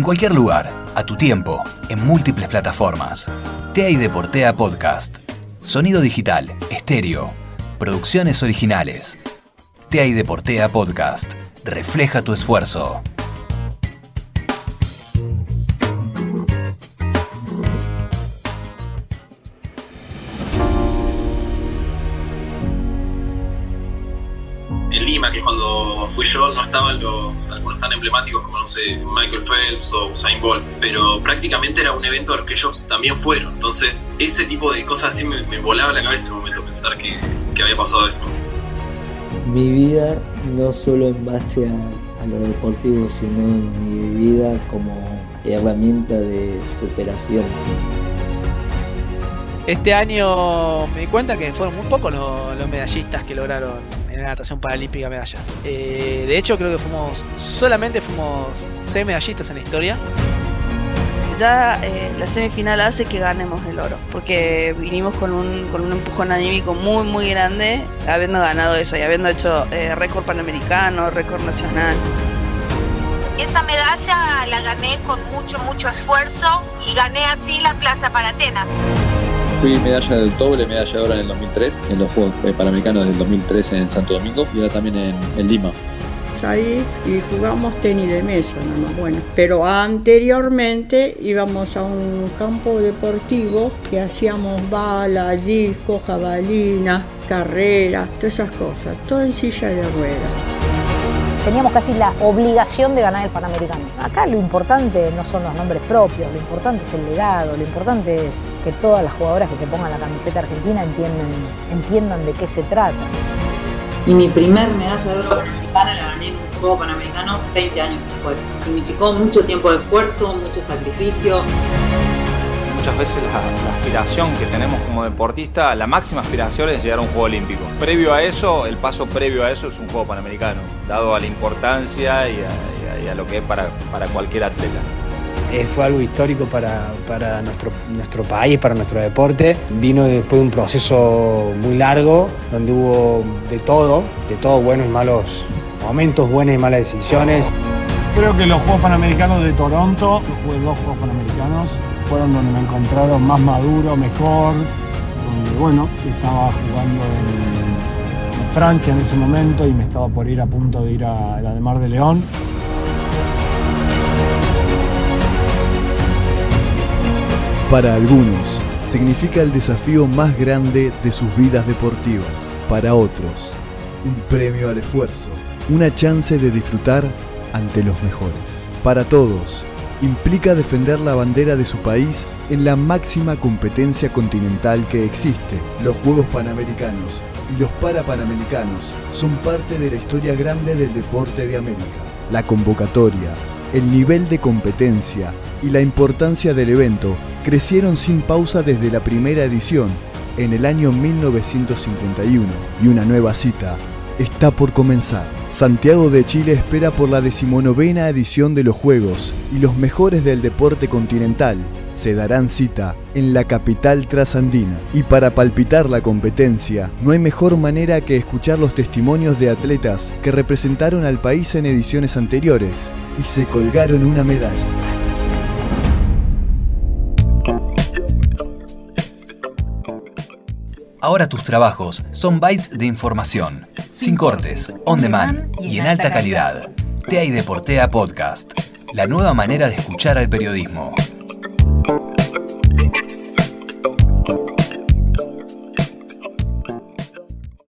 En cualquier lugar, a tu tiempo, en múltiples plataformas. TEA y Deportea Podcast. Sonido digital, estéreo. Producciones originales. TEA y Deportea Podcast. Refleja tu esfuerzo. Cuando fui yo, no estaban los algunos tan emblemáticos como, no sé, Michael Phelps o Usain Bolt, pero prácticamente era un evento a los que ellos también fueron. Entonces, ese tipo de cosas así me, me volaba la cabeza en un momento pensar que, que había pasado eso. Mi vida no solo en base a, a lo deportivo, sino en mi vida como herramienta de superación. Este año me di cuenta que fueron muy pocos los, los medallistas que lograron en la natación paralímpica medallas. Eh, de hecho, creo que fuimos solamente fuimos seis medallistas en la historia. Ya eh, la semifinal hace que ganemos el oro, porque vinimos con un, con un empujón anímico muy, muy grande, habiendo ganado eso y habiendo hecho eh, récord panamericano, récord nacional. Esa medalla la gané con mucho, mucho esfuerzo y gané así la plaza para Atenas. Fui medalla del doble, medalla de oro en el 2003, en los Juegos Panamericanos del 2003 en Santo Domingo y ahora también en, Lima. ahí y jugamos tenis de mesa, nada más bueno. Pero anteriormente íbamos a un campo deportivo que hacíamos bala, disco, jabalina, carrera, todas esas cosas, todo en silla de ruedas. Teníamos casi la obligación de ganar el Panamericano. Acá lo importante no son los nombres propios, lo importante es el legado, lo importante es que todas las jugadoras que se pongan la camiseta argentina entiendan, entiendan de qué se trata. Y mi primer medalla de oro panamericana la gané en un juego panamericano 20 años después. Significó mucho tiempo de esfuerzo, mucho sacrificio. Muchas veces la, la, aspiración que tenemos como deportista, la máxima aspiración es llegar a un juego olímpico. Previo a eso, el paso previo a eso es un juego panamericano, dado a la importancia y a, y a, y a lo que es para, para cualquier atleta. Eh, fue algo histórico para, para nuestro, nuestro país, para nuestro deporte. Vino después de un proceso muy largo, donde hubo de todo, de todo, buenos y malos momentos, buenas y malas decisiones. Creo que los Juegos Panamericanos de Toronto, los dos Juegos Panamericanos, fueron donde me encontraron más maduro, mejor, donde bueno, estaba jugando en, en, Francia en ese momento y me estaba por ir a punto de ir a la de Mar de León. Para algunos, significa el desafío más grande de sus vidas deportivas. Para otros, un premio al esfuerzo, una chance de disfrutar ante los mejores. Para todos, implica defender la bandera de su país en la máxima competencia continental que existe. Los Juegos Panamericanos y los Parapanamericanos son parte de la historia grande del deporte de América. La convocatoria, el nivel de competencia y la importancia del evento crecieron sin pausa desde la primera edición en el año 1951 y una nueva cita está por comenzar. Santiago de Chile espera por la decimonovena edición de los Juegos y los mejores del deporte continental se darán cita en la capital trasandina. Y para palpitar la competencia, no hay mejor manera que escuchar los testimonios de atletas que representaron al país en ediciones anteriores y se colgaron una medalla. Ahora tus trabajos son bytes de información, sin cortes, on demand y en alta calidad. TEA y Deportea Podcast, la nueva manera de escuchar al periodismo.